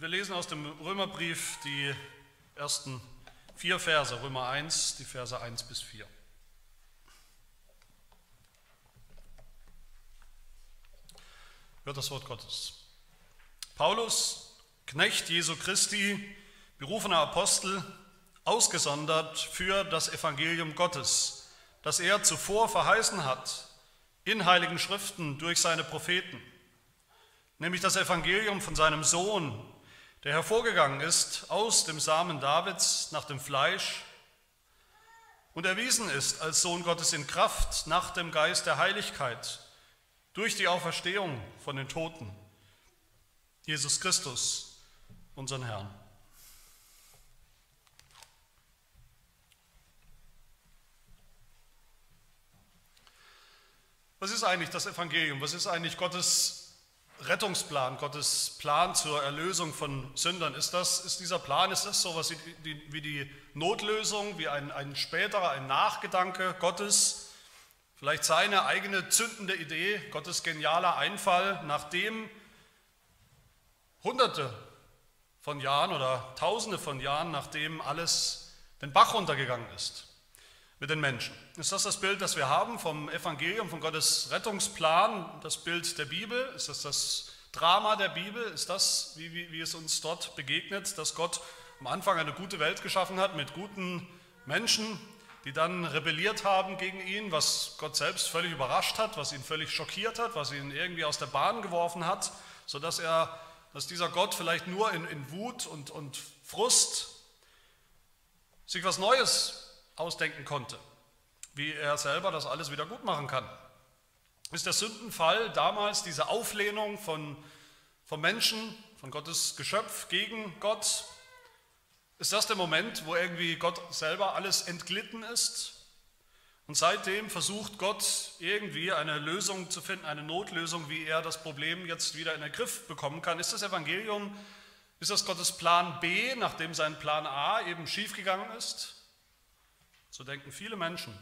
Wir lesen aus dem Römerbrief die ersten vier Verse, Römer 1, die Verse 1 bis 4. Hört das Wort Gottes. Paulus, Knecht Jesu Christi, berufener Apostel, ausgesondert für das Evangelium Gottes, das er zuvor verheißen hat in heiligen Schriften durch seine Propheten, nämlich das Evangelium von seinem Sohn, der hervorgegangen ist aus dem Samen Davids nach dem Fleisch und erwiesen ist als Sohn Gottes in Kraft nach dem Geist der Heiligkeit durch die Auferstehung von den Toten, Jesus Christus, unseren Herrn. Was ist eigentlich das Evangelium? Was ist eigentlich Gottes Rettungsplan, Gottes Plan zur Erlösung von Sündern? Ist, das, ist dieser Plan, ist das so etwas wie die, wie die Notlösung, wie ein, ein späterer, ein Nachgedanke Gottes? Vielleicht seine eigene zündende Idee, Gottes genialer Einfall, nachdem Hunderte von Jahren oder Tausende von Jahren, nachdem alles den Bach runtergegangen ist mit den Menschen. Ist das das Bild, das wir haben vom Evangelium, von Gottes Rettungsplan, das Bild der Bibel? Ist das das Drama der Bibel? Ist das, wie, wie, wie es uns dort begegnet, dass Gott am Anfang eine gute Welt geschaffen hat mit guten Menschen, die dann rebelliert haben gegen ihn, was Gott selbst völlig überrascht hat, was ihn völlig schockiert hat, was ihn irgendwie aus der Bahn geworfen hat, sodass er, dass dieser Gott vielleicht nur in, in Wut und, und Frust sich was Neues ausdenken konnte, wie er selber das alles wieder gut machen kann. Ist der Sündenfall damals diese Auflehnung von, von Menschen, von Gottes Geschöpf gegen Gott? Ist das der Moment, wo irgendwie Gott selber alles entglitten ist? Und seitdem versucht Gott irgendwie eine Lösung zu finden, eine Notlösung, wie er das Problem jetzt wieder in den Griff bekommen kann. Ist das Evangelium, ist das Gottes Plan B, nachdem sein Plan A eben schiefgegangen ist? So denken viele Menschen.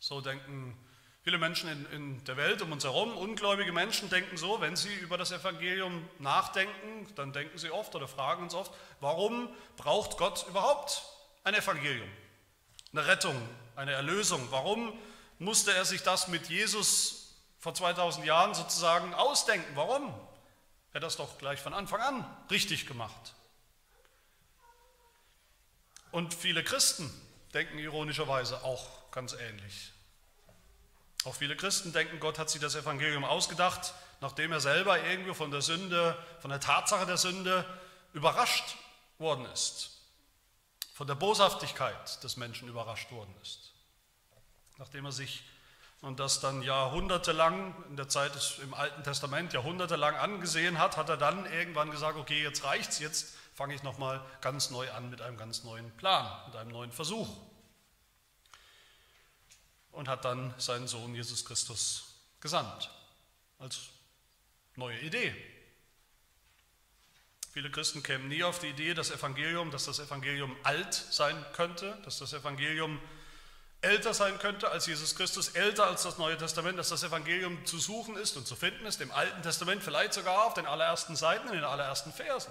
So denken viele Menschen in, in, der Welt um uns herum. Ungläubige Menschen denken so, wenn sie über das Evangelium nachdenken, dann denken sie oft oder fragen uns oft, warum braucht Gott überhaupt ein Evangelium? Eine Rettung, eine Erlösung. Warum musste er sich das mit Jesus vor 2000 Jahren sozusagen ausdenken? Warum? Er hat das doch gleich von Anfang an richtig gemacht. Und viele Christen denken ironischerweise auch ganz ähnlich. Auch viele Christen denken, Gott hat sich das Evangelium ausgedacht, nachdem er selber irgendwie von der Sünde, von der Tatsache der Sünde überrascht worden ist, von der Boshaftigkeit des Menschen überrascht worden ist. Nachdem er sich und das dann jahrhundertelang, in der Zeit des, im Alten Testament, jahrhundertelang angesehen hat, hat er dann irgendwann gesagt, okay, jetzt reicht's, jetzt fange ich nochmal ganz neu an mit einem ganz neuen Plan, mit einem neuen Versuch. Und hat dann seinen Sohn Jesus Christus gesandt als neue Idee. Viele Christen kämen nie auf die Idee, das Evangelium, dass das Evangelium alt sein könnte, dass das Evangelium älter sein könnte als Jesus Christus, älter als das Neue Testament, dass das Evangelium zu suchen ist und zu finden ist, im Alten Testament vielleicht sogar auf den allerersten Seiten, in den allerersten Versen.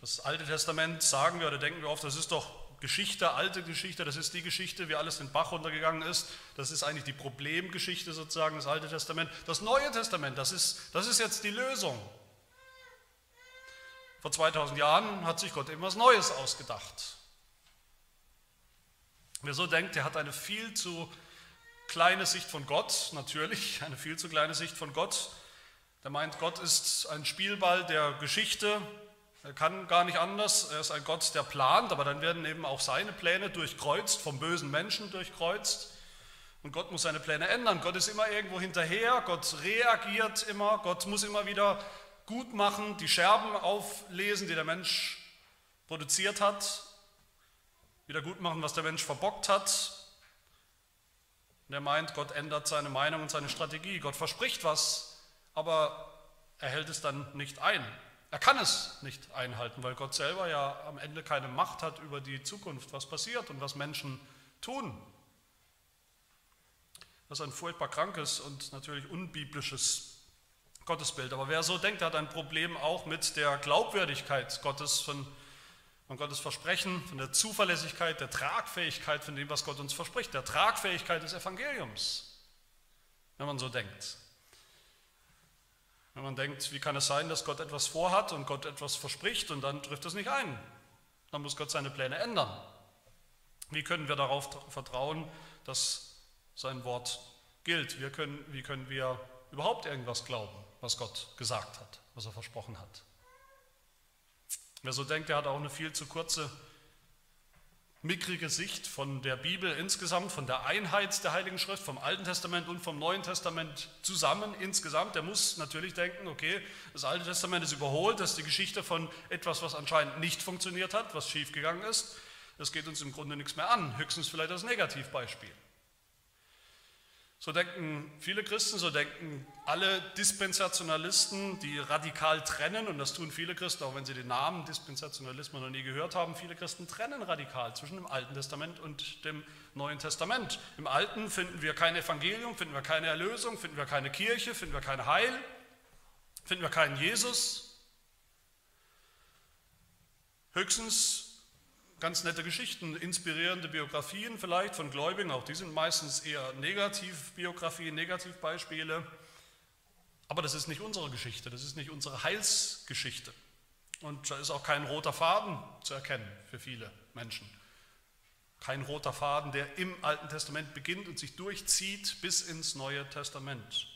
Das Alte Testament sagen wir oder denken wir oft, das ist doch Geschichte, alte Geschichte, das ist die Geschichte, wie alles den Bach runtergegangen ist. Das ist eigentlich die Problemgeschichte sozusagen, das Alte Testament. Das Neue Testament, das ist, das ist jetzt die Lösung. Vor 2000 Jahren hat sich Gott eben was Neues ausgedacht. Wer so denkt, der hat eine viel zu kleine Sicht von Gott, natürlich, eine viel zu kleine Sicht von Gott. Der meint, Gott ist ein Spielball der Geschichte, er kann gar nicht anders, er ist ein Gott, der plant, aber dann werden eben auch seine Pläne durchkreuzt, vom bösen Menschen durchkreuzt. Und Gott muss seine Pläne ändern. Gott ist immer irgendwo hinterher, Gott reagiert immer, Gott muss immer wieder gut machen, die Scherben auflesen, die der Mensch produziert hat, wieder gut machen, was der Mensch verbockt hat. Und er meint, Gott ändert seine Meinung und seine Strategie. Gott verspricht was, aber er hält es dann nicht ein. Er kann es nicht einhalten, weil Gott selber ja am Ende keine Macht hat über die Zukunft, was passiert und was Menschen tun. Das ist ein furchtbar krankes und natürlich unbiblisches Gottesbild. Aber wer so denkt, hat ein Problem auch mit der Glaubwürdigkeit Gottes, von, von Gottes Versprechen, von der Zuverlässigkeit, der Tragfähigkeit von dem, was Gott uns verspricht, der Tragfähigkeit des Evangeliums, wenn man so denkt. Wenn man denkt, wie kann es sein, dass Gott etwas vorhat und Gott etwas verspricht und dann trifft es nicht ein. Dann muss Gott seine Pläne ändern. Wie können wir darauf vertrauen, dass sein Wort gilt? Wir können, wie können wir überhaupt irgendwas glauben, was Gott gesagt hat, was er versprochen hat? Wer so denkt, der hat auch eine viel zu kurze mickrige Sicht von der Bibel insgesamt, von der Einheit der Heiligen Schrift, vom Alten Testament und vom Neuen Testament zusammen insgesamt, der muss natürlich denken, okay, das Alte Testament ist überholt, das ist die Geschichte von etwas, was anscheinend nicht funktioniert hat, was schiefgegangen ist. Das geht uns im Grunde nichts mehr an, höchstens vielleicht als Negativbeispiel. So denken viele Christen, so denken alle Dispensationalisten, die radikal trennen, und das tun viele Christen, auch wenn sie den Namen Dispensationalismus noch nie gehört haben, viele Christen trennen radikal zwischen dem Alten Testament und dem Neuen Testament. Im Alten finden wir kein Evangelium, finden wir keine Erlösung, finden wir keine Kirche, finden wir kein Heil, finden wir keinen Jesus. Höchstens ganz nette Geschichten, inspirierende Biografien vielleicht von Gläubigen, auch die sind meistens eher Negativbiografien, Negativbeispiele. Aber das ist nicht unsere Geschichte, das ist nicht unsere Heilsgeschichte. Und da ist auch kein roter Faden zu erkennen für viele Menschen. Kein roter Faden, der im Alten Testament beginnt und sich durchzieht bis ins Neue Testament.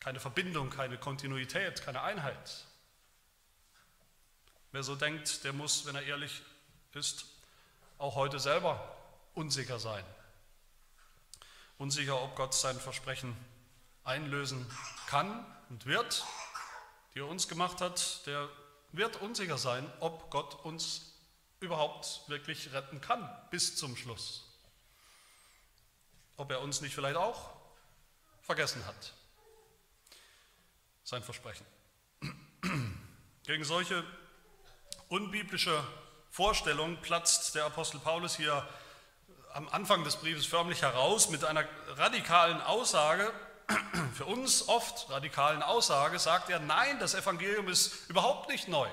Keine Verbindung, keine Kontinuität, keine Einheit. Wer so denkt, der muss, wenn er ehrlich ist auch heute selber unsicher sein. Unsicher, ob Gott sein Versprechen einlösen kann und wird, die er uns gemacht hat, der wird unsicher sein, ob Gott uns überhaupt wirklich retten kann bis zum Schluss. Ob er uns nicht vielleicht auch vergessen hat, sein Versprechen. Gegen solche unbiblische Vorstellung platzt der Apostel Paulus hier am Anfang des Briefes förmlich heraus mit einer radikalen Aussage, für uns oft radikalen Aussage, sagt er, nein, das Evangelium ist überhaupt nicht neu.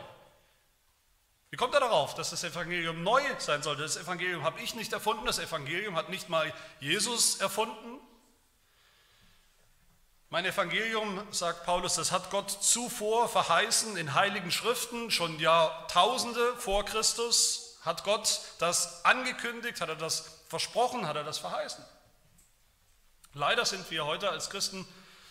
Wie kommt er darauf, dass das Evangelium neu sein sollte? Das Evangelium habe ich nicht erfunden, das Evangelium hat nicht mal Jesus erfunden. Mein Evangelium, sagt Paulus, das hat Gott zuvor verheißen in heiligen Schriften, schon Jahrtausende vor Christus hat Gott das angekündigt, hat er das versprochen, hat er das verheißen. Leider sind wir heute als Christen,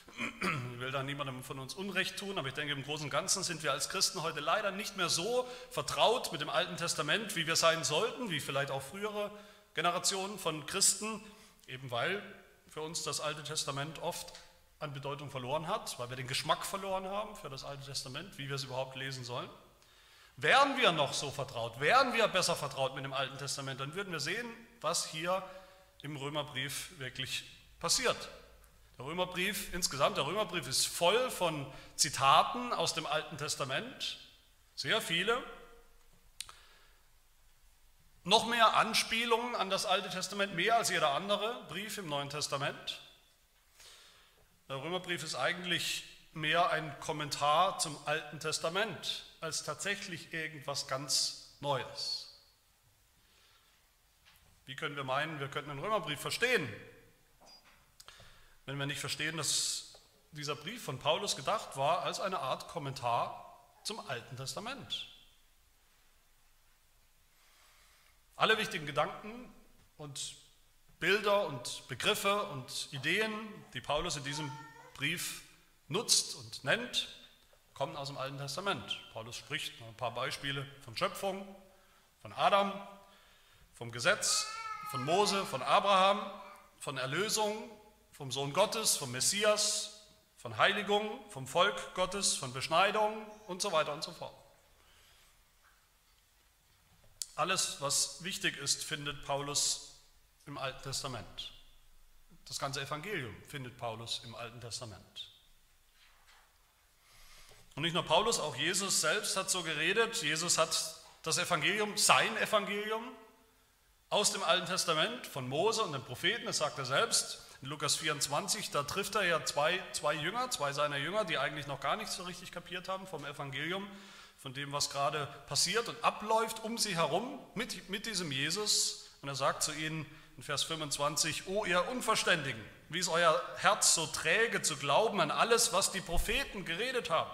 ich will da niemandem von uns Unrecht tun, aber ich denke im Großen und Ganzen sind wir als Christen heute leider nicht mehr so vertraut mit dem Alten Testament, wie wir sein sollten, wie vielleicht auch frühere Generationen von Christen, eben weil für uns das Alte Testament oft an Bedeutung verloren hat, weil wir den Geschmack verloren haben für das Alte Testament, wie wir es überhaupt lesen sollen. Wären wir noch so vertraut, wären wir besser vertraut mit dem Alten Testament, dann würden wir sehen, was hier im Römerbrief wirklich passiert. Der Römerbrief insgesamt, der Römerbrief ist voll von Zitaten aus dem Alten Testament, sehr viele. Noch mehr Anspielungen an das Alte Testament, mehr als jeder andere Brief im Neuen Testament. Der Römerbrief ist eigentlich mehr ein Kommentar zum Alten Testament als tatsächlich irgendwas ganz Neues. Wie können wir meinen, wir könnten den Römerbrief verstehen, wenn wir nicht verstehen, dass dieser Brief von Paulus gedacht war als eine Art Kommentar zum Alten Testament? Alle wichtigen Gedanken und Bilder und Begriffe und Ideen, die Paulus in diesem Brief nutzt und nennt, kommen aus dem Alten Testament. Paulus spricht noch ein paar Beispiele von Schöpfung, von Adam, vom Gesetz, von Mose, von Abraham, von Erlösung, vom Sohn Gottes, vom Messias, von Heiligung, vom Volk Gottes, von Beschneidung und so weiter und so fort. Alles, was wichtig ist, findet Paulus im Alten Testament. Das ganze Evangelium findet Paulus im Alten Testament. Und nicht nur Paulus, auch Jesus selbst hat so geredet. Jesus hat das Evangelium, sein Evangelium aus dem Alten Testament von Mose und den Propheten, das sagt er selbst, In Lukas 24, da trifft er ja zwei, zwei Jünger, zwei seiner Jünger, die eigentlich noch gar nicht so richtig kapiert haben vom Evangelium, von dem, was gerade passiert und abläuft um sie herum mit, mit diesem Jesus. Und er sagt zu ihnen in Vers 25, O ihr Unverständigen, wie ist euer Herz so träge zu glauben an alles, was die Propheten geredet haben?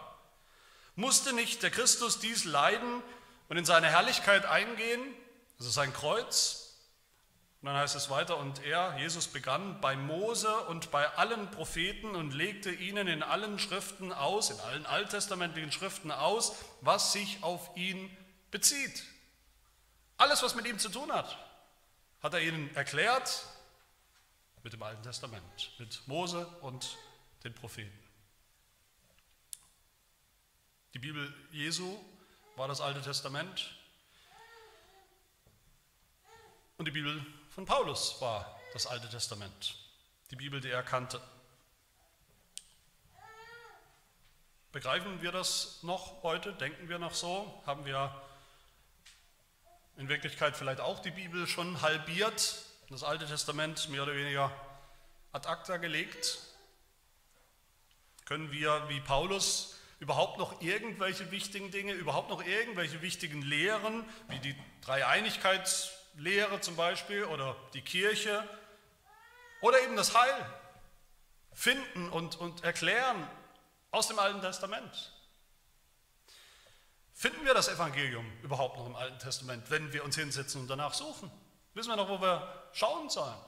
Musste nicht der Christus dies leiden und in seine Herrlichkeit eingehen? Ist sein Kreuz, und dann heißt es weiter, und er, Jesus, begann bei Mose und bei allen Propheten und legte ihnen in allen Schriften aus, in allen alttestamentlichen Schriften aus, was sich auf ihn bezieht. Alles, was mit ihm zu tun hat, hat er ihnen erklärt mit dem Alten Testament, mit Mose und den Propheten. Die Bibel Jesu war das Alte Testament und die Bibel von Paulus war das Alte Testament, die Bibel, die er kannte. Begreifen wir das noch heute? Denken wir noch so? Haben wir in Wirklichkeit vielleicht auch die Bibel schon halbiert, das Alte Testament mehr oder weniger ad acta gelegt? Können wir wie Paulus überhaupt noch irgendwelche wichtigen Dinge, überhaupt noch irgendwelche wichtigen Lehren, wie die Dreieinigkeit Lehre zum Beispiel oder die Kirche oder eben das Heil finden und, und erklären aus dem Alten Testament. Finden wir das Evangelium überhaupt noch im Alten Testament, wenn wir uns hinsetzen und danach suchen? Wissen wir noch, wo wir schauen sollen?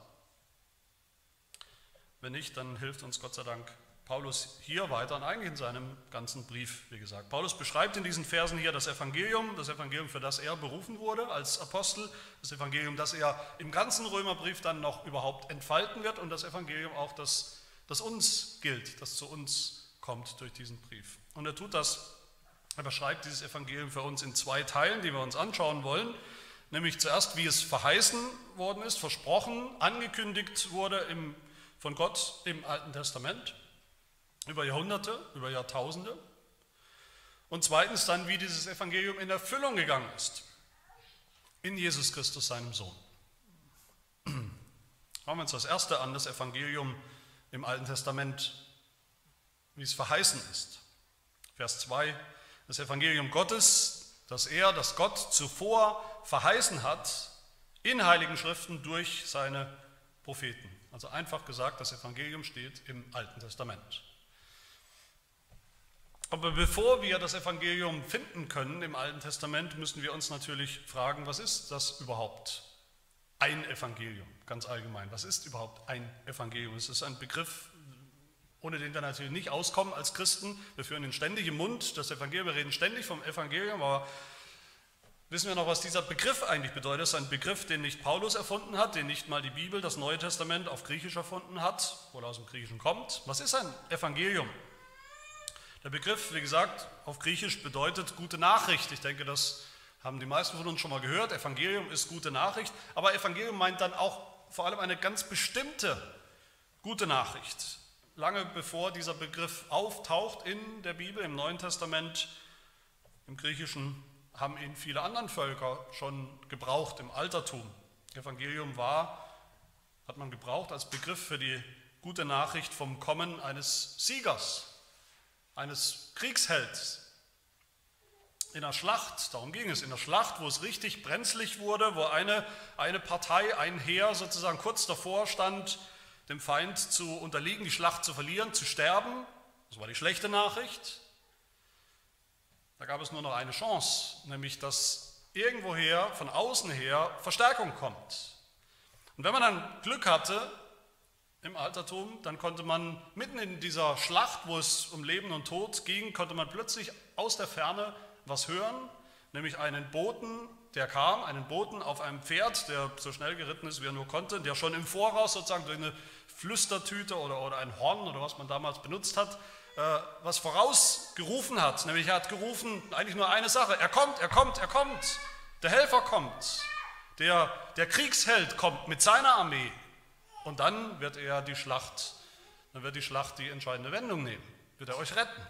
Wenn nicht, dann hilft uns Gott sei Dank Paulus hier weiter und eigentlich in seinem ganzen Brief, wie gesagt. Paulus beschreibt in diesen Versen hier das Evangelium, das Evangelium, für das er berufen wurde als Apostel, das Evangelium, das er im ganzen Römerbrief dann noch überhaupt entfalten wird und das Evangelium auch, das, das uns gilt, das zu uns kommt durch diesen Brief. Und er tut das, er beschreibt dieses Evangelium für uns in zwei Teilen, die wir uns anschauen wollen. Nämlich zuerst, wie es verheißen worden ist, versprochen, angekündigt wurde im, von Gott im Alten Testament über Jahrhunderte, über Jahrtausende. Und zweitens dann, wie dieses Evangelium in Erfüllung gegangen ist. In Jesus Christus, seinem Sohn. Schauen wir uns das erste an, das Evangelium im Alten Testament, wie es verheißen ist. Vers 2, das Evangelium Gottes, das er, das Gott zuvor verheißen hat, in heiligen Schriften durch seine Propheten. Also einfach gesagt, das Evangelium steht im Alten Testament. Aber bevor wir das Evangelium finden können im Alten Testament, müssen wir uns natürlich fragen, was ist das überhaupt? Ein Evangelium, ganz allgemein. Was ist überhaupt ein Evangelium? Es ist ein Begriff, ohne den wir natürlich nicht auskommen als Christen. Wir führen ihn ständig im Mund, das Evangelium, wir reden ständig vom Evangelium, aber wissen wir noch, was dieser Begriff eigentlich bedeutet? Es ist ein Begriff, den nicht Paulus erfunden hat, den nicht mal die Bibel, das Neue Testament auf Griechisch erfunden hat oder aus dem Griechischen kommt. Was ist ein Evangelium? Der Begriff, wie gesagt, auf Griechisch bedeutet gute Nachricht. Ich denke, das haben die meisten von uns schon mal gehört. Evangelium ist gute Nachricht, aber Evangelium meint dann auch vor allem eine ganz bestimmte gute Nachricht. Lange bevor dieser Begriff auftaucht in der Bibel, im Neuen Testament, im Griechischen, haben ihn viele andere Völker schon gebraucht im Altertum. Evangelium war, hat man gebraucht als Begriff für die gute Nachricht vom Kommen eines Siegers, eines Kriegshelds in der Schlacht, darum ging es, in der Schlacht, wo es richtig brenzlig wurde, wo eine, eine Partei, ein Heer sozusagen kurz davor stand, dem Feind zu unterliegen, die Schlacht zu verlieren, zu sterben. Das war die schlechte Nachricht. Da gab es nur noch eine Chance, nämlich dass irgendwoher, von außen her, Verstärkung kommt. Und wenn man dann Glück hatte, im Altertum, dann konnte man mitten in dieser Schlacht, wo es um Leben und Tod ging, konnte man plötzlich aus der Ferne was hören, nämlich einen Boten, der kam, einen Boten auf einem Pferd, der so schnell geritten ist, wie er nur konnte, der schon im Voraus sozusagen durch eine Flüstertüte oder, oder ein Horn oder was man damals benutzt hat, äh, was vorausgerufen hat. Nämlich er hat gerufen, eigentlich nur eine Sache, er kommt, er kommt, er kommt, der Helfer kommt, der, der Kriegsheld kommt mit seiner Armee. Und dann wird er die Schlacht, dann wird die Schlacht die entscheidende Wendung nehmen, wird er euch retten.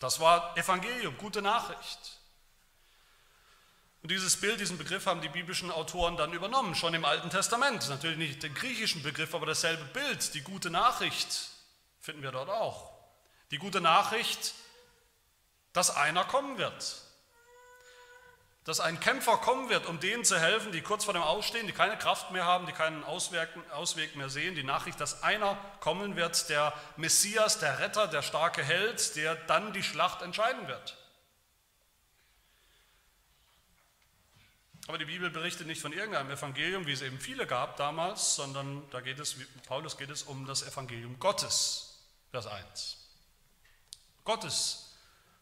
Das war Evangelium, gute Nachricht. Und dieses Bild, diesen Begriff haben die biblischen Autoren dann übernommen, schon im Alten Testament. Natürlich nicht der griechischen Begriff, aber dasselbe Bild, die gute Nachricht, finden wir dort auch. Die gute Nachricht, dass einer kommen wird. Dass ein Kämpfer kommen wird, um denen zu helfen, die kurz vor dem Ausstehen, die keine Kraft mehr haben, die keinen Ausweg mehr sehen. Die Nachricht, dass einer kommen wird, der Messias, der Retter, der starke Held, der dann die Schlacht entscheiden wird. Aber die Bibel berichtet nicht von irgendeinem Evangelium, wie es eben viele gab damals, sondern da geht es, wie Paulus geht es um das Evangelium Gottes, Vers 1. Gottes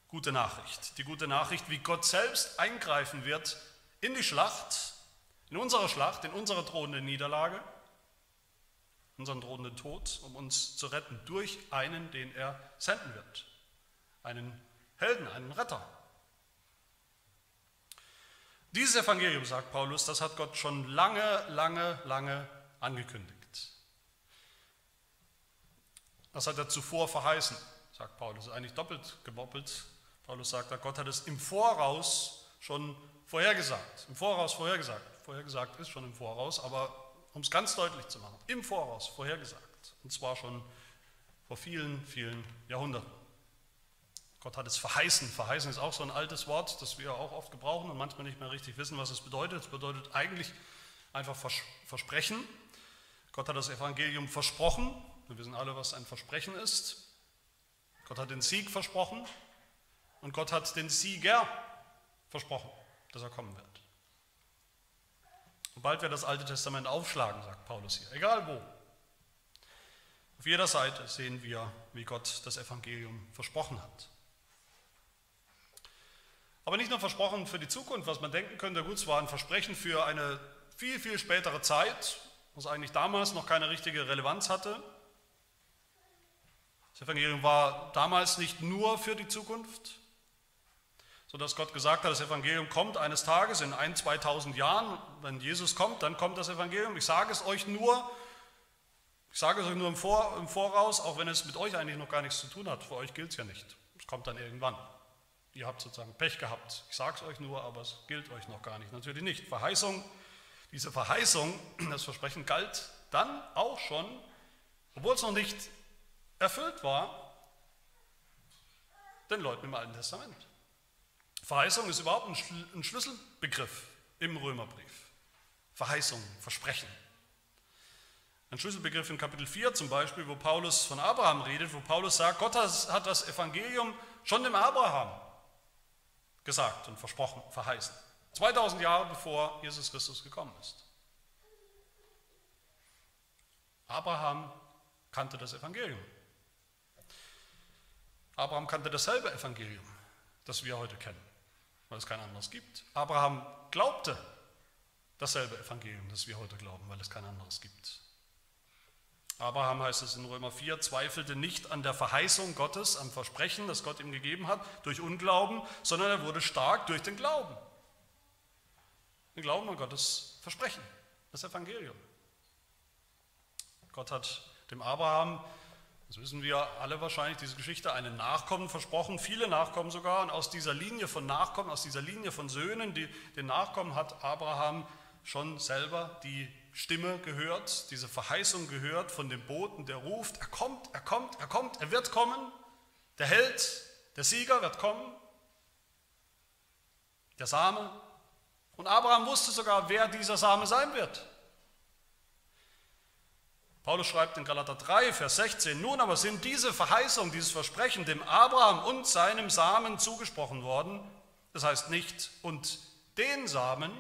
gute Nachricht. Die gute Nachricht, wie Gott selbst eingreifen wird in die Schlacht, in unsere Schlacht, in unsere drohende Niederlage, unseren drohenden Tod, um uns zu retten durch einen, den er senden wird. Einen Helden, einen Retter. Dieses Evangelium, sagt Paulus, das hat Gott schon lange, lange, lange angekündigt. Das hat er zuvor verheißen, sagt Paulus. Eigentlich doppelt geboppelt. Paulus sagt, Gott hat es im Voraus schon vorhergesagt. Im Voraus vorhergesagt. Vorhergesagt ist schon im Voraus, aber um es ganz deutlich zu machen, im Voraus vorhergesagt. Und zwar schon vor vielen, vielen Jahrhunderten. Gott hat es verheißen. Verheißen ist auch so ein altes Wort, das wir auch oft gebrauchen und manchmal nicht mehr richtig wissen, was es bedeutet. Es bedeutet eigentlich einfach Versprechen. Gott hat das Evangelium versprochen. Wir wissen alle, was ein Versprechen ist. Gott hat den Sieg versprochen und Gott hat den Sieger versprochen, dass er kommen wird. Sobald wir das Alte Testament aufschlagen, sagt Paulus hier, egal wo, auf jeder Seite sehen wir, wie Gott das Evangelium versprochen hat. Aber nicht nur versprochen für die Zukunft, was man denken könnte, gut, es war ein Versprechen für eine viel, viel spätere Zeit, was eigentlich damals noch keine richtige Relevanz hatte. Das Evangelium war damals nicht nur für die Zukunft, sodass Gott gesagt hat, das Evangelium kommt eines Tages, in ein, 2000 Jahren, wenn Jesus kommt, dann kommt das Evangelium. Ich sage es euch nur, ich sage es euch nur im, Voraus, auch wenn es mit euch eigentlich noch gar nichts zu tun hat. Für euch gilt es ja nicht. Es kommt dann irgendwann. Ihr habt sozusagen Pech gehabt. Ich sage es euch nur, aber es gilt euch noch gar nicht. Natürlich nicht. Verheißung, diese Verheißung, das Versprechen galt dann auch schon, obwohl es noch nicht erfüllt war, den Leuten im Alten Testament. Verheißung ist überhaupt ein Schlüsselbegriff im Römerbrief. Verheißung, Versprechen. Ein Schlüsselbegriff in Kapitel 4 zum Beispiel, wo Paulus von Abraham redet, wo Paulus sagt, Gott hat das Evangelium schon dem Abraham gesagt und versprochen, verheißen. 2000 Jahre bevor Jesus Christus gekommen ist. Abraham kannte das Evangelium. Abraham kannte dasselbe Evangelium, das wir heute kennen, weil es kein anderes gibt. Abraham glaubte dasselbe Evangelium, das wir heute glauben, weil es kein anderes gibt. Abraham heißt es in Römer 4, zweifelte nicht an der Verheißung Gottes, am Versprechen, das Gott ihm gegeben hat, durch Unglauben, sondern er wurde stark durch den Glauben. Den Glauben an Gottes Versprechen, das Evangelium. Gott hat dem Abraham, das wissen wir alle wahrscheinlich, diese Geschichte, einen Nachkommen versprochen, viele Nachkommen sogar. Und aus dieser Linie von Nachkommen, aus dieser Linie von Söhnen, die, den Nachkommen hat Abraham schon selber die Stimme gehört, diese Verheißung gehört von dem Boten, der ruft, er kommt, er kommt, er kommt, er wird kommen, der Held, der Sieger wird kommen, der Same. Und Abraham wusste sogar, wer dieser Same sein wird. Paulus schreibt in Galater 3, Vers 16, nun aber sind diese Verheißung, dieses Versprechen dem Abraham und seinem Samen zugesprochen worden, das heißt nicht und den Samen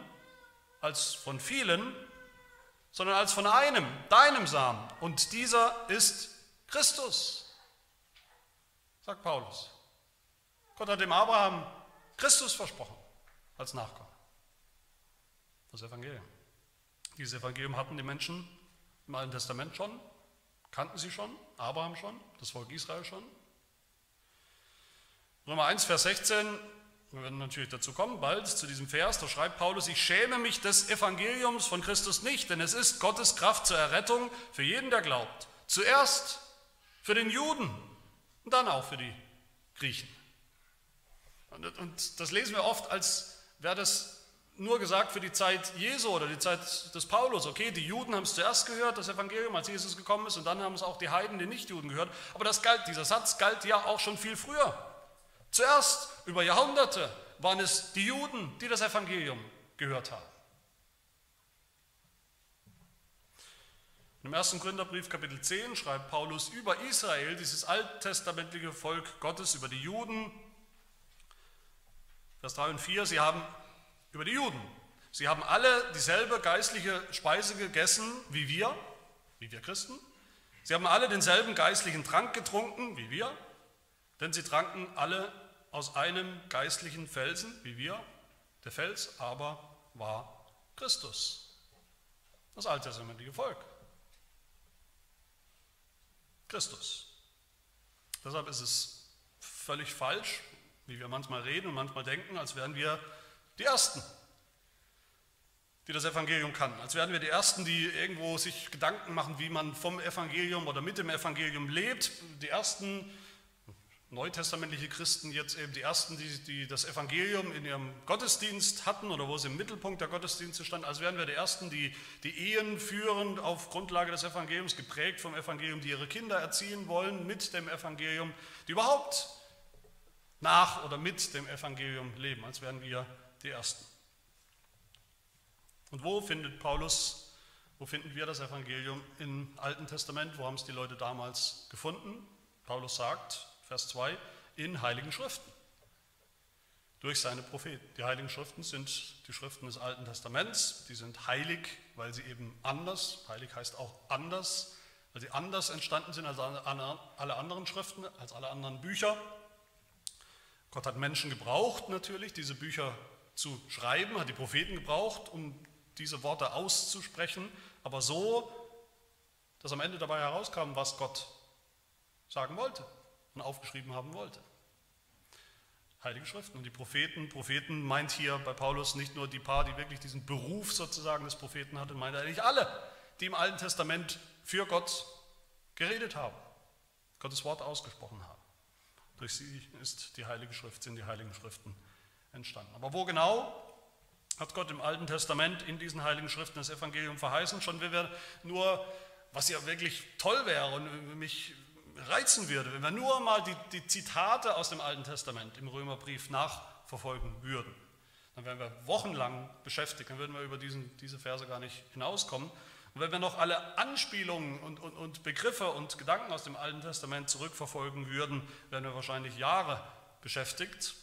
als von vielen, sondern als von einem, deinem Samen. Und dieser ist Christus, sagt Paulus. Gott hat dem Abraham Christus versprochen als Nachkommen. Das Evangelium. Dieses Evangelium hatten die Menschen im Alten Testament schon, kannten sie schon, Abraham schon, das Volk Israel schon. Römer 1, Vers 16 wir werden natürlich dazu kommen, bald zu diesem Vers, da schreibt Paulus, ich schäme mich des Evangeliums von Christus nicht, denn es ist Gottes Kraft zur Errettung für jeden, der glaubt. Zuerst für den Juden und dann auch für die Griechen. Und das lesen wir oft, als wäre das nur gesagt für die Zeit Jesu oder die Zeit des Paulus. Okay, die Juden haben es zuerst gehört, das Evangelium, als Jesus gekommen ist, und dann haben es auch die Heiden, die Nichtjuden gehört. Aber das galt, dieser Satz galt ja auch schon viel früher. Zuerst, über Jahrhunderte, waren es die Juden, die das Evangelium gehört haben. Im ersten Gründerbrief Kapitel 10 schreibt Paulus über Israel, dieses alttestamentliche Volk Gottes, über die Juden. Vers 3 und 4, sie haben über die Juden. Sie haben alle dieselbe geistliche Speise gegessen wie wir, wie wir Christen. Sie haben alle denselben geistlichen Trank getrunken wie wir, denn sie tranken alle aus einem geistlichen Felsen wie wir. Der Fels aber war Christus, das alttestamentliche Volk. Christus. Deshalb ist es völlig falsch, wie wir manchmal reden und manchmal denken, als wären wir die Ersten, die das Evangelium kannten. Als wären wir die Ersten, die irgendwo sich Gedanken machen, wie man vom Evangelium oder mit dem Evangelium lebt. Die Ersten, neutestamentliche Christen, jetzt eben die Ersten, die, die das Evangelium in ihrem Gottesdienst hatten oder wo sie im Mittelpunkt der Gottesdienste standen. Als wären wir die Ersten, die die Ehen führen auf Grundlage des Evangeliums, geprägt vom Evangelium, die ihre Kinder erziehen wollen mit dem Evangelium, die überhaupt nach oder mit dem Evangelium leben, als wären wir die Ersten. Und wo findet Paulus, wo finden wir das Evangelium im Alten Testament? Wo haben es die Leute damals gefunden? Paulus sagt, Vers 2, in Heiligen Schriften. Durch seine Propheten. Die Heiligen Schriften sind die Schriften des Alten Testaments. Die sind heilig, weil sie eben anders, heilig heißt auch anders, weil sie anders entstanden sind als alle anderen Schriften, als alle anderen Bücher. Gott hat Menschen gebraucht natürlich, diese Bücher zu schreiben, hat die Propheten gebraucht, um diese Worte auszusprechen, aber so, dass am Ende dabei herauskam, was Gott sagen wollte und aufgeschrieben haben wollte. Heilige Schriften und die Propheten. Propheten meint hier bei Paulus nicht nur die paar, die wirklich diesen Beruf sozusagen des Propheten hatten, meint er eigentlich alle, die im Alten Testament für Gott geredet haben, Gottes Wort ausgesprochen haben. Durch sie ist die Heilige Schrift, sind die Heiligen Schriften entstanden. Aber wo genau hat Gott im Alten Testament in diesen Heiligen Schriften das Evangelium verheißen? Schon wenn wir nur, was ja wirklich toll wäre und mich reizen würde, wenn wir nur mal die, die Zitate aus dem Alten Testament im Römerbrief nachverfolgen würden. Dann wären wir wochenlang beschäftigt, dann würden wir über diesen, diese Verse gar nicht hinauskommen. Und wenn wir noch alle Anspielungen und, und, und Begriffe und Gedanken aus dem Alten Testament zurückverfolgen würden, wären wir wahrscheinlich Jahre beschäftigt.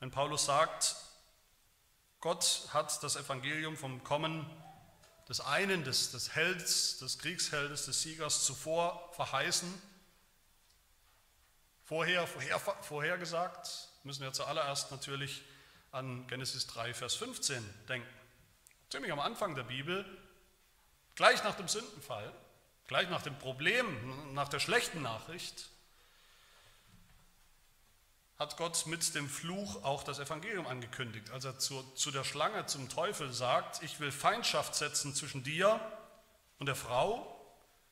Wenn Paulus sagt, Gott hat das Evangelium vom Kommen des einen, des, des Helds, des Kriegsheldes, des Siegers zuvor verheißen, vorher, vorher, vorhergesagt, müssen wir zuallererst natürlich an Genesis 3, Vers 15 denken. Ziemlich am Anfang der Bibel, gleich nach dem Sündenfall, gleich nach dem Problem, nach der schlechten Nachricht, hat Gott mit dem Fluch auch das Evangelium angekündigt, als er zu, zu der Schlange, zum Teufel sagt, ich will Feindschaft setzen zwischen dir und der Frau,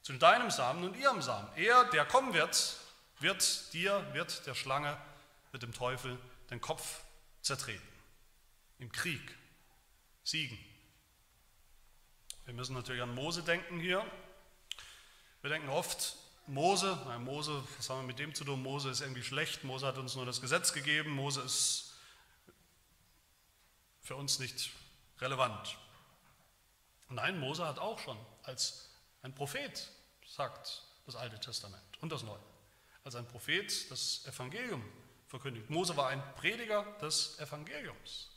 zwischen deinem Samen und ihrem Samen. Er, der kommen wird, wird dir, wird der Schlange, wird dem Teufel den Kopf zertreten. Im Krieg siegen. Wir müssen natürlich an Mose denken hier. Wir denken oft Mose, nein, Mose, was haben wir mit dem zu tun? Mose ist irgendwie schlecht, Mose hat uns nur das Gesetz gegeben, Mose ist für uns nicht relevant. Nein, Mose hat auch schon als ein Prophet, sagt das Alte Testament und das Neue, als ein Prophet das Evangelium verkündigt. Mose war ein Prediger des Evangeliums.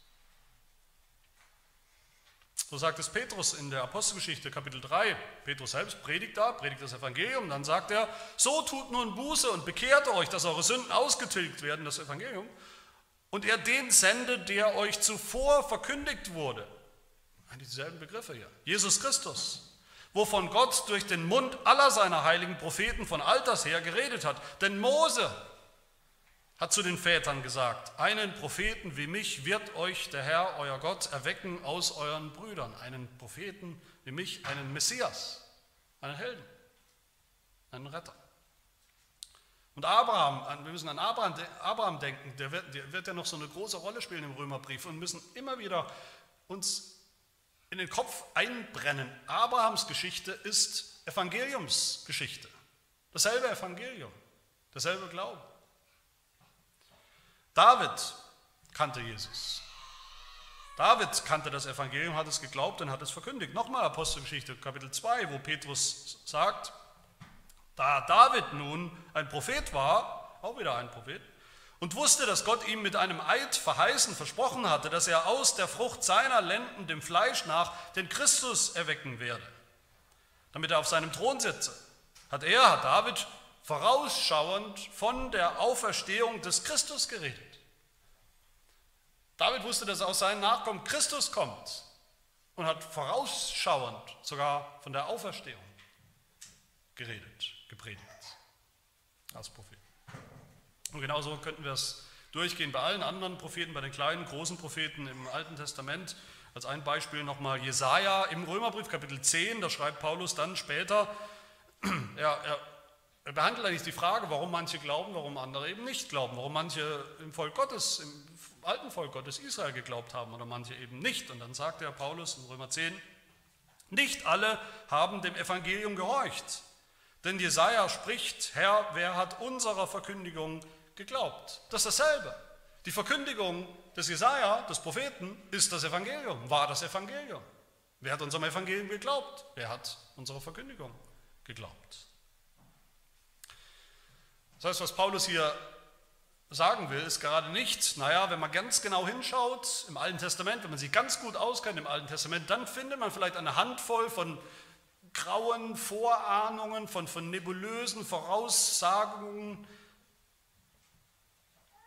So sagt es Petrus in der Apostelgeschichte Kapitel 3. Petrus selbst predigt da, predigt das Evangelium, dann sagt er, so tut nun Buße und bekehrt euch, dass eure Sünden ausgetilgt werden, das Evangelium, und er den sendet, der euch zuvor verkündigt wurde. Eigentlich dieselben Begriffe hier. Jesus Christus, wovon Gott durch den Mund aller seiner heiligen Propheten von alters her geredet hat. Denn Mose hat zu den Vätern gesagt, einen Propheten wie mich wird euch der Herr, euer Gott, erwecken aus euren Brüdern. Einen Propheten wie mich, einen Messias, einen Helden, einen Retter. Und Abraham, wir müssen an Abraham, Abraham denken, der wird, der wird ja noch so eine große Rolle spielen im Römerbrief und müssen immer wieder uns in den Kopf einbrennen. Abrahams Geschichte ist Evangeliumsgeschichte. Dasselbe Evangelium, dasselbe Glauben. David kannte Jesus. David kannte das Evangelium, hat es geglaubt und hat es verkündigt. Nochmal Apostelgeschichte, Kapitel 2, wo Petrus sagt, da David nun ein Prophet war, auch wieder ein Prophet, und wusste, dass Gott ihm mit einem Eid verheißen, versprochen hatte, dass er aus der Frucht seiner Lenden, dem Fleisch nach, den Christus erwecken werde, damit er auf seinem Thron sitze, hat er, hat David, vorausschauend von der Auferstehung des Christus geredet. David wusste, dass aus seinen Nachkommen Christus kommt und hat vorausschauend sogar von der Auferstehung geredet, gepredigt als Prophet. Und genauso könnten wir es durchgehen bei allen anderen Propheten, bei den kleinen, großen Propheten im Alten Testament. Als ein Beispiel nochmal Jesaja im Römerbrief, Kapitel 10, da schreibt Paulus dann später, er, er, behandelt eigentlich die Frage, warum manche glauben, warum andere eben nicht glauben, warum manche im Volk Gottes, im alten Volk Gottes Israel geglaubt haben oder manche eben nicht. Und dann sagt der Paulus in Römer 10, nicht alle haben dem Evangelium gehorcht. Denn Jesaja spricht, Herr, wer hat unserer Verkündigung geglaubt? Das ist dasselbe. Die Verkündigung des Jesaja, des Propheten, ist das Evangelium, war das Evangelium. Wer hat unserem Evangelium geglaubt? Wer hat unserer Verkündigung geglaubt? Das heißt, was Paulus hier sagen will, ist gerade nicht, naja, wenn man ganz genau hinschaut im Alten Testament, wenn man sich ganz gut auskennt im Alten Testament, dann findet man vielleicht eine Handvoll von grauen Vorahnungen, von, von nebulösen Voraussagungen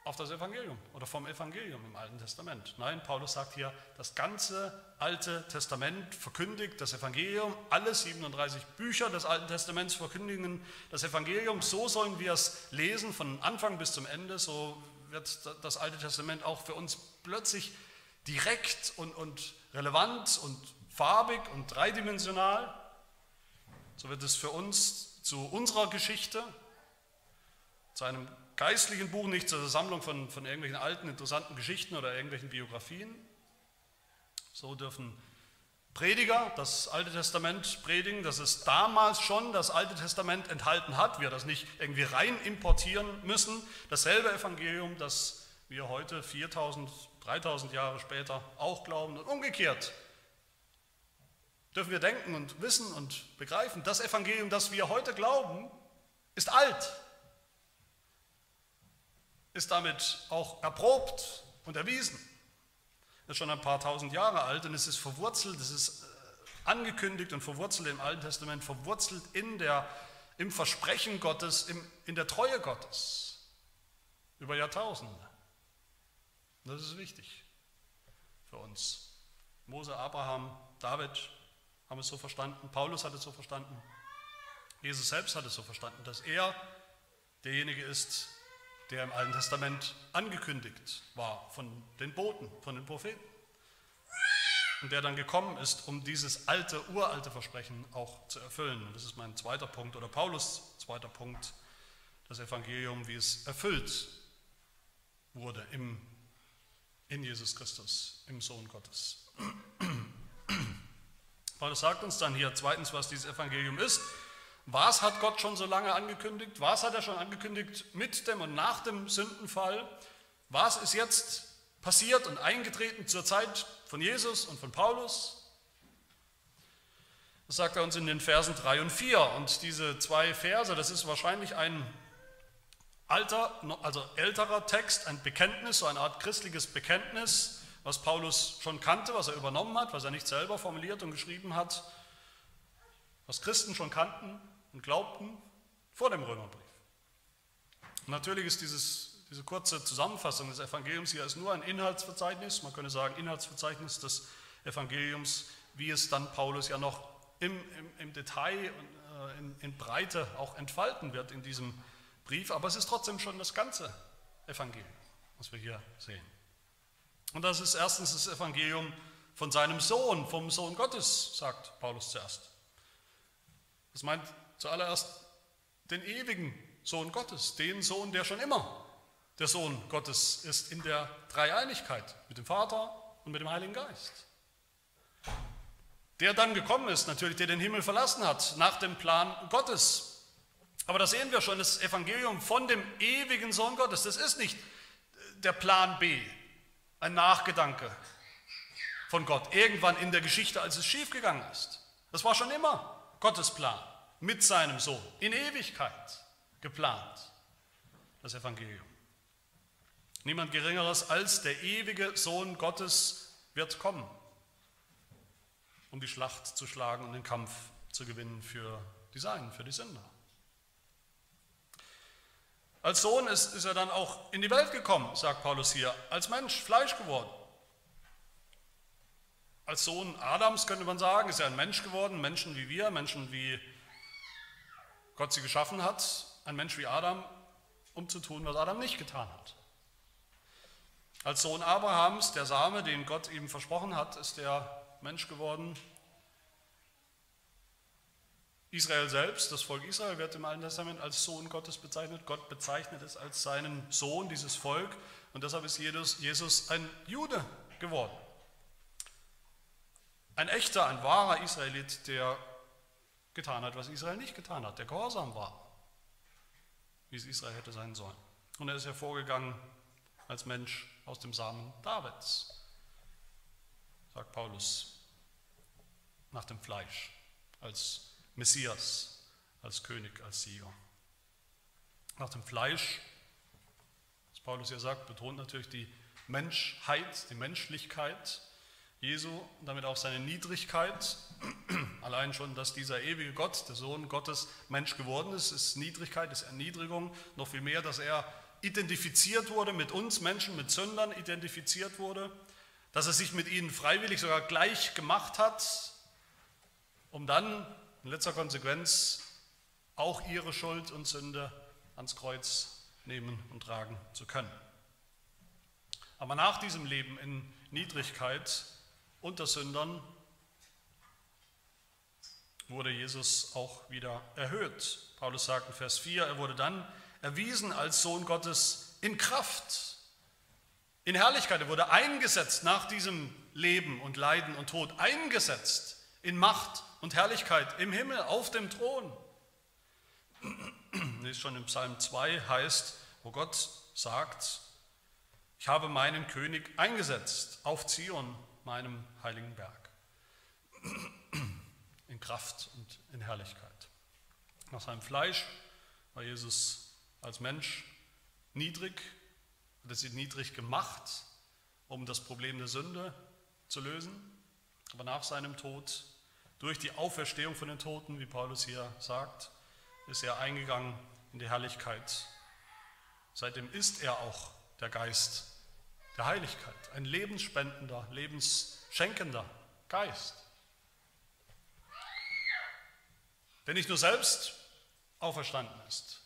auf das Evangelium oder vom Evangelium im Alten Testament. Nein, Paulus sagt hier, das ganze Alte Testament verkündigt das Evangelium, alle 37 Bücher des Alten Testaments verkündigen das Evangelium, so sollen wir es lesen von Anfang bis zum Ende, so wird das Alte Testament auch für uns plötzlich direkt und, und relevant und farbig und dreidimensional. So wird es für uns zu unserer Geschichte, zu einem geistlichen Buch, nicht zur Sammlung von, von irgendwelchen alten, interessanten Geschichten oder irgendwelchen Biografien. So dürfen Prediger das Alte Testament predigen, dass es damals schon das Alte Testament enthalten hat, wir das nicht irgendwie rein importieren müssen. Dasselbe Evangelium, das wir heute 4000, 3000 Jahre später auch glauben und umgekehrt dürfen wir denken und wissen und begreifen, das Evangelium, das wir heute glauben, ist alt, ist damit auch erprobt und erwiesen. Es ist schon ein paar tausend Jahre alt und es ist verwurzelt, es ist äh, angekündigt und verwurzelt im Alten Testament, verwurzelt in der, im Versprechen Gottes, im, in der Treue Gottes über Jahrtausende. Das ist wichtig für uns. Mose, Abraham, David, haben es so verstanden, Paulus hat es so verstanden, Jesus selbst hat es so verstanden, dass er derjenige ist, der im Alten Testament angekündigt war von den Boten, von den Propheten. Und der dann gekommen ist, um dieses alte, uralte Versprechen auch zu erfüllen. Und das ist mein zweiter Punkt oder Paulus zweiter Punkt, das Evangelium, wie es erfüllt wurde im, in Jesus Christus, im Sohn Gottes. Paulus sagt uns dann hier zweitens, was dieses Evangelium ist. Was hat Gott schon so lange angekündigt? Was hat er schon angekündigt mit dem und nach dem Sündenfall? Was ist jetzt passiert und eingetreten zur Zeit von Jesus und von Paulus? Das sagt er uns in den Versen 3 und 4. Und diese zwei Verse, das ist wahrscheinlich ein alter, also älterer Text, ein Bekenntnis, so eine Art christliches Bekenntnis was Paulus schon kannte, was er übernommen hat, was er nicht selber formuliert und geschrieben hat, was Christen schon kannten und glaubten vor dem Römerbrief. Natürlich ist dieses, diese kurze Zusammenfassung des Evangeliums hier ist nur ein Inhaltsverzeichnis, man könnte sagen Inhaltsverzeichnis des Evangeliums, wie es dann Paulus ja noch im, im, im Detail und äh, in, in Breite auch entfalten wird in diesem Brief, aber es ist trotzdem schon das ganze Evangelium, was wir hier sehen. Und das ist erstens das Evangelium von seinem Sohn, vom Sohn Gottes, sagt Paulus zuerst. Das meint zuallererst den ewigen Sohn Gottes, den Sohn, der schon immer der Sohn Gottes ist in der Dreieinigkeit mit dem Vater und mit dem Heiligen Geist. Der dann gekommen ist, natürlich, der den Himmel verlassen hat, nach dem Plan Gottes. Aber da sehen wir schon, das Evangelium von dem ewigen Sohn Gottes, das ist nicht der Plan B, ein Nachgedanke von Gott, irgendwann in der Geschichte, als es schiefgegangen ist. Das war schon immer Gottes Plan mit seinem Sohn, in Ewigkeit geplant, das Evangelium. Niemand Geringeres als der ewige Sohn Gottes wird kommen, um die Schlacht zu schlagen und den Kampf zu gewinnen für die Seinen, für die Sünder. Als Sohn ist, ist er dann auch in die Welt gekommen, sagt Paulus hier, als Mensch, Fleisch geworden. Als Sohn Adams könnte man sagen, ist er ein Mensch geworden, Menschen wie wir, Menschen wie Gott sie geschaffen hat, ein Mensch wie Adam, um zu tun, was Adam nicht getan hat. Als Sohn Abrahams, der Same, den Gott ihm versprochen hat, ist er Mensch geworden. Israel selbst, das Volk Israel wird im Alten Testament als Sohn Gottes bezeichnet. Gott bezeichnet es als seinen Sohn, dieses Volk. Und deshalb ist Jesus ein Jude geworden. Ein echter, ein wahrer Israelit, der getan hat, was Israel nicht getan hat, der gehorsam war, wie es Israel hätte sein sollen. Und er ist hervorgegangen als Mensch aus dem Samen Davids, sagt Paulus, nach dem Fleisch, als Messias, als König, als Sieger. Nach dem Fleisch, was Paulus hier sagt, betont natürlich die Menschheit, die Menschlichkeit Jesu und damit auch seine Niedrigkeit. Allein schon, dass dieser ewige Gott, der Sohn Gottes, Mensch geworden ist, ist Niedrigkeit, ist Erniedrigung. Noch viel mehr, dass er identifiziert wurde mit uns Menschen, mit Sündern identifiziert wurde, dass er sich mit ihnen freiwillig sogar gleich gemacht hat, um dann in letzter Konsequenz auch ihre Schuld und Sünde ans Kreuz nehmen und tragen zu können. Aber nach diesem Leben in Niedrigkeit unter Sündern wurde Jesus auch wieder erhöht. Paulus sagt in Vers 4, er wurde dann erwiesen als Sohn Gottes in Kraft, in Herrlichkeit. Er wurde eingesetzt nach diesem Leben und Leiden und Tod, eingesetzt in Macht und Herrlichkeit im Himmel auf dem Thron. Wie es schon im Psalm 2 heißt, wo Gott sagt, ich habe meinen König eingesetzt auf Zion, meinem heiligen Berg, in Kraft und in Herrlichkeit. Nach seinem Fleisch war Jesus als Mensch niedrig, hat er sich niedrig gemacht, um das Problem der Sünde zu lösen. Aber nach seinem Tod, durch die Auferstehung von den Toten, wie Paulus hier sagt, ist er eingegangen in die Herrlichkeit. Seitdem ist er auch der Geist der Heiligkeit, ein lebensspendender, lebensschenkender Geist. Der nicht nur selbst auferstanden ist,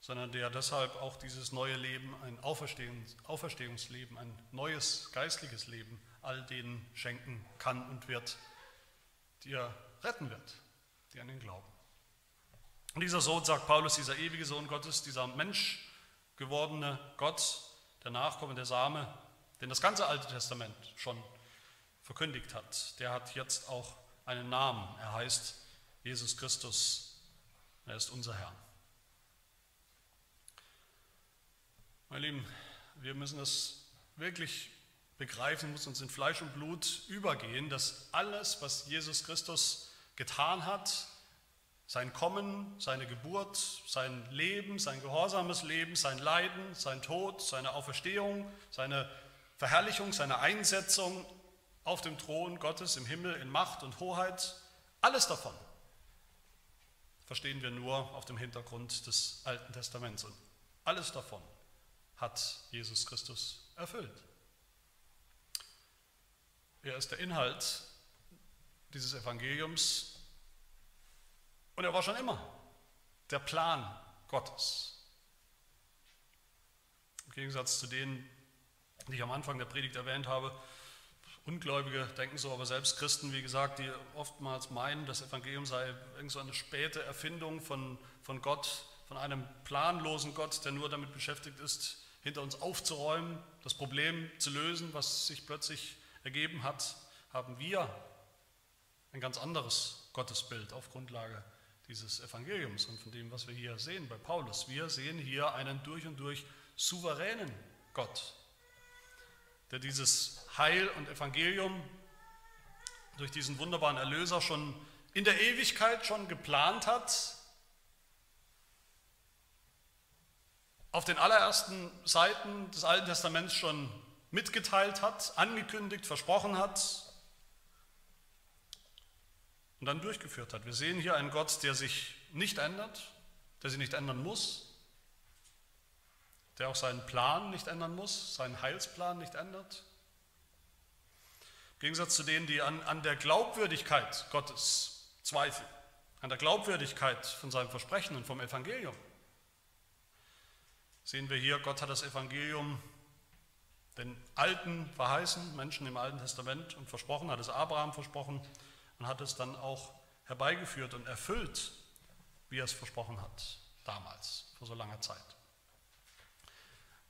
sondern der deshalb auch dieses neue Leben, ein Auferstehungs Auferstehungsleben, ein neues geistliches Leben all denen schenken kann und wird, die er retten wird, die an ihn glauben. Und dieser Sohn, sagt Paulus, dieser ewige Sohn Gottes, dieser Mensch gewordene Gott, der Nachkomme, der Same, den das ganze Alte Testament schon verkündigt hat, der hat jetzt auch einen Namen. Er heißt Jesus Christus. Er ist unser Herr. Meine Lieben, wir müssen das wirklich begreifen, muss uns in Fleisch und Blut übergehen, dass alles, was Jesus Christus getan hat, sein Kommen, seine Geburt, sein Leben, sein gehorsames Leben, sein Leiden, sein Tod, seine Auferstehung, seine Verherrlichung, seine Einsetzung auf dem Thron Gottes im Himmel in Macht und Hoheit, alles davon verstehen wir nur auf dem Hintergrund des Alten Testaments. Und alles davon hat Jesus Christus erfüllt. Er ist der Inhalt dieses Evangeliums und er war schon immer der Plan Gottes. Im Gegensatz zu denen, die ich am Anfang der Predigt erwähnt habe, Ungläubige denken so, aber selbst Christen, wie gesagt, die oftmals meinen, das Evangelium sei irgend so eine späte Erfindung von, von Gott, von einem planlosen Gott, der nur damit beschäftigt ist, hinter uns aufzuräumen, das Problem zu lösen, was sich plötzlich ergeben hat, haben wir ein ganz anderes Gottesbild auf Grundlage dieses Evangeliums und von dem, was wir hier sehen bei Paulus. Wir sehen hier einen durch und durch souveränen Gott, der dieses Heil und Evangelium durch diesen wunderbaren Erlöser schon in der Ewigkeit schon geplant hat, auf den allerersten Seiten des Alten Testaments schon mitgeteilt hat, angekündigt, versprochen hat und dann durchgeführt hat. Wir sehen hier einen Gott, der sich nicht ändert, der sich nicht ändern muss, der auch seinen Plan nicht ändern muss, seinen Heilsplan nicht ändert. Im Gegensatz zu denen, die an, an der Glaubwürdigkeit Gottes zweifeln, an der Glaubwürdigkeit von seinem Versprechen und vom Evangelium, sehen wir hier, Gott hat das Evangelium den Alten verheißen, Menschen im Alten Testament und versprochen, hat es Abraham versprochen und hat es dann auch herbeigeführt und erfüllt, wie er es versprochen hat, damals, vor so langer Zeit.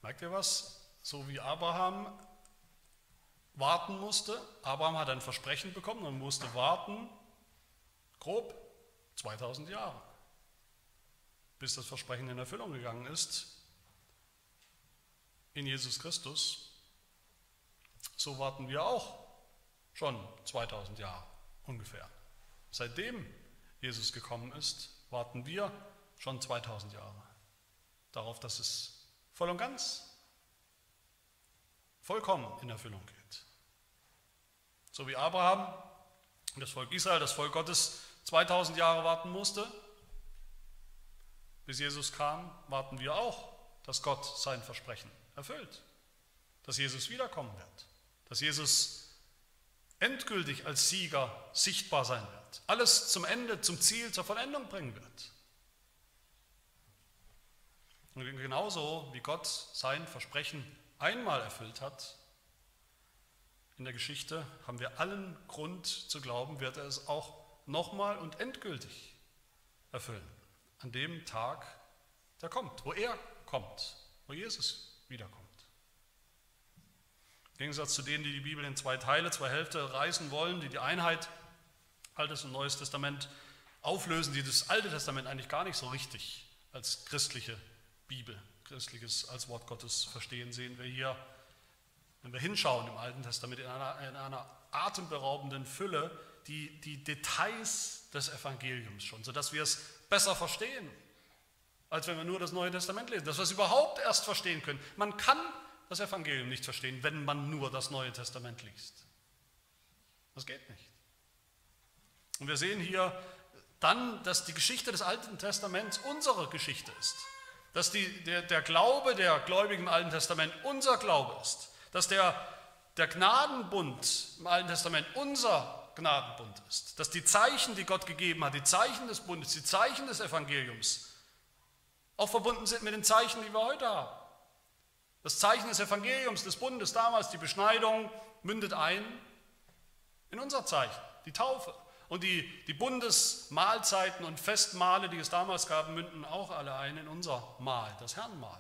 Merkt ihr was? So wie Abraham warten musste, Abraham hat ein Versprechen bekommen und musste warten, grob 2000 Jahre, bis das Versprechen in Erfüllung gegangen ist, in Jesus Christus. So warten wir auch schon 2000 Jahre ungefähr. Seitdem Jesus gekommen ist, warten wir schon 2000 Jahre darauf, dass es voll und ganz, vollkommen in Erfüllung geht. So wie Abraham und das Volk Israel, das Volk Gottes 2000 Jahre warten musste, bis Jesus kam, warten wir auch, dass Gott sein Versprechen erfüllt, dass Jesus wiederkommen wird, dass Jesus endgültig als Sieger sichtbar sein wird, alles zum Ende, zum Ziel, zur Vollendung bringen wird. Und genauso wie Gott sein Versprechen einmal erfüllt hat in der Geschichte, haben wir allen Grund zu glauben, wird er es auch nochmal und endgültig erfüllen. An dem Tag, der kommt, wo er kommt, wo Jesus wiederkommt. Im Gegensatz zu denen, die die Bibel in zwei Teile, zwei Hälfte reißen wollen, die die Einheit Altes und Neues Testament auflösen, die das Alte Testament eigentlich gar nicht so richtig als christliche Bibel, christliches als Wort Gottes verstehen, sehen wir hier, wenn wir hinschauen im Alten Testament, in einer, in einer atemberaubenden Fülle die, die Details des Evangeliums schon, sodass wir es besser verstehen, als wenn wir nur das Neue Testament lesen, dass wir es überhaupt erst verstehen können. Man kann das Evangelium nicht verstehen, wenn man nur das Neue Testament liest. Das geht nicht. Und wir sehen hier dann, dass die Geschichte des Alten Testaments unsere Geschichte ist dass die, der, der Glaube der Gläubigen im Alten Testament unser Glaube ist, dass der, der Gnadenbund im Alten Testament unser Gnadenbund ist, dass die Zeichen, die Gott gegeben hat, die Zeichen des Bundes, die Zeichen des Evangeliums, auch verbunden sind mit den Zeichen, die wir heute haben. Das Zeichen des Evangeliums, des Bundes damals, die Beschneidung, mündet ein in unser Zeichen, die Taufe. Und die, die Bundesmahlzeiten und Festmale, die es damals gab, münden auch alle ein in unser Mahl, das Herrnmahl,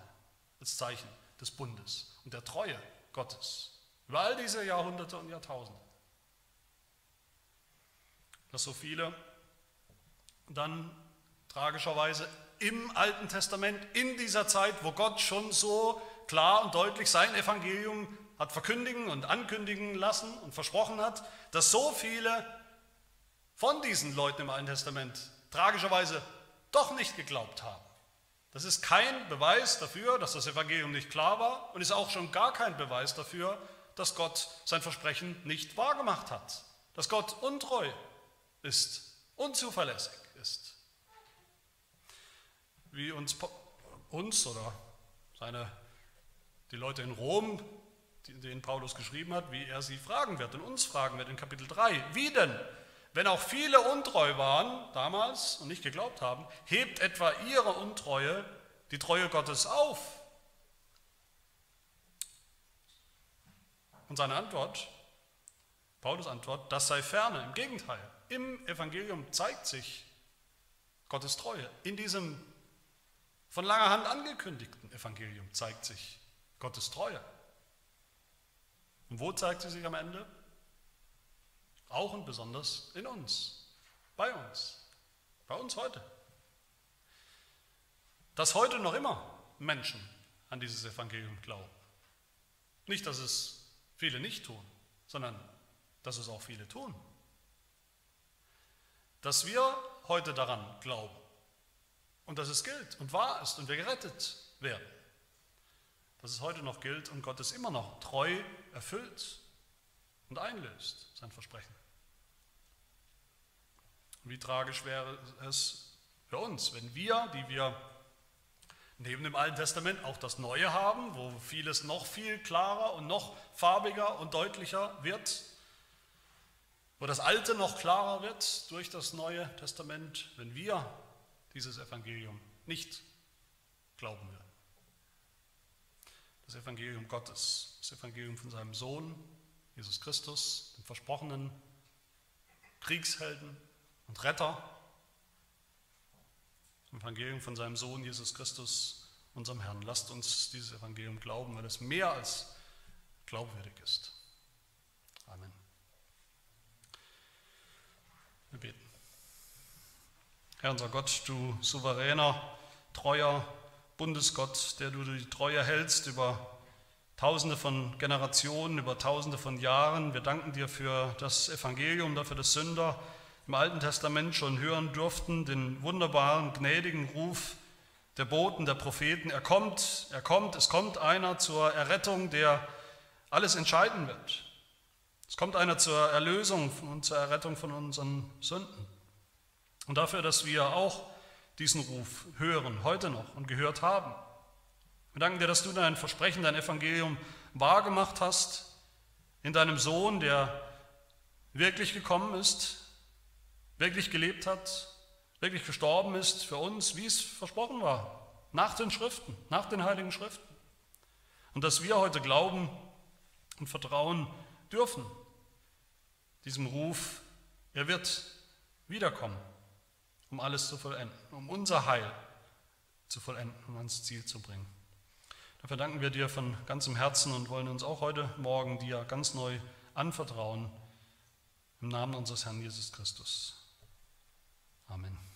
als Zeichen des Bundes und der Treue Gottes. Über all diese Jahrhunderte und Jahrtausende. Dass so viele dann tragischerweise im Alten Testament, in dieser Zeit, wo Gott schon so klar und deutlich sein Evangelium hat verkündigen und ankündigen lassen und versprochen hat, dass so viele von diesen Leuten im Alten Testament tragischerweise doch nicht geglaubt haben. Das ist kein Beweis dafür, dass das Evangelium nicht klar war und ist auch schon gar kein Beweis dafür, dass Gott sein Versprechen nicht wahrgemacht hat, dass Gott untreu ist, unzuverlässig ist. Wie uns, uns oder seine, die Leute in Rom, denen Paulus geschrieben hat, wie er sie fragen wird und uns fragen wird in Kapitel 3. Wie denn? Wenn auch viele untreu waren damals und nicht geglaubt haben, hebt etwa ihre Untreue die Treue Gottes auf? Und seine Antwort Paulus Antwort, das sei ferne. Im Gegenteil, im Evangelium zeigt sich Gottes Treue. In diesem von langer Hand angekündigten Evangelium zeigt sich Gottes Treue. Und wo zeigt sie sich am Ende? Auch und besonders in uns, bei uns, bei uns heute. Dass heute noch immer Menschen an dieses Evangelium glauben. Nicht, dass es viele nicht tun, sondern dass es auch viele tun. Dass wir heute daran glauben und dass es gilt und wahr ist und wir gerettet werden. Dass es heute noch gilt und Gott es immer noch treu erfüllt und einlöst, sein Versprechen. Wie tragisch wäre es für uns, wenn wir, die wir neben dem Alten Testament auch das Neue haben, wo vieles noch viel klarer und noch farbiger und deutlicher wird, wo das Alte noch klarer wird durch das Neue Testament, wenn wir dieses Evangelium nicht glauben würden. Das Evangelium Gottes, das Evangelium von seinem Sohn, Jesus Christus, dem versprochenen Kriegshelden und Retter, Evangelium von seinem Sohn Jesus Christus, unserem Herrn. Lasst uns dieses Evangelium glauben, weil es mehr als glaubwürdig ist. Amen. Wir beten. Herr unser Gott, du souveräner, treuer Bundesgott, der du die Treue hältst über Tausende von Generationen, über Tausende von Jahren. Wir danken dir für das Evangelium, dafür, dass Sünder im Alten Testament schon hören durften, den wunderbaren, gnädigen Ruf der Boten, der Propheten. Er kommt, er kommt, es kommt einer zur Errettung, der alles entscheiden wird. Es kommt einer zur Erlösung und zur Errettung von unseren Sünden. Und dafür, dass wir auch diesen Ruf hören, heute noch und gehört haben. Wir danken dir, dass du dein Versprechen, dein Evangelium wahrgemacht hast in deinem Sohn, der wirklich gekommen ist, wirklich gelebt hat, wirklich gestorben ist für uns, wie es versprochen war, nach den Schriften, nach den heiligen Schriften. Und dass wir heute glauben und vertrauen dürfen, diesem Ruf, er wird wiederkommen, um alles zu vollenden, um unser Heil zu vollenden, um ans Ziel zu bringen. Dafür danken wir dir von ganzem Herzen und wollen uns auch heute Morgen dir ganz neu anvertrauen, im Namen unseres Herrn Jesus Christus. Amen.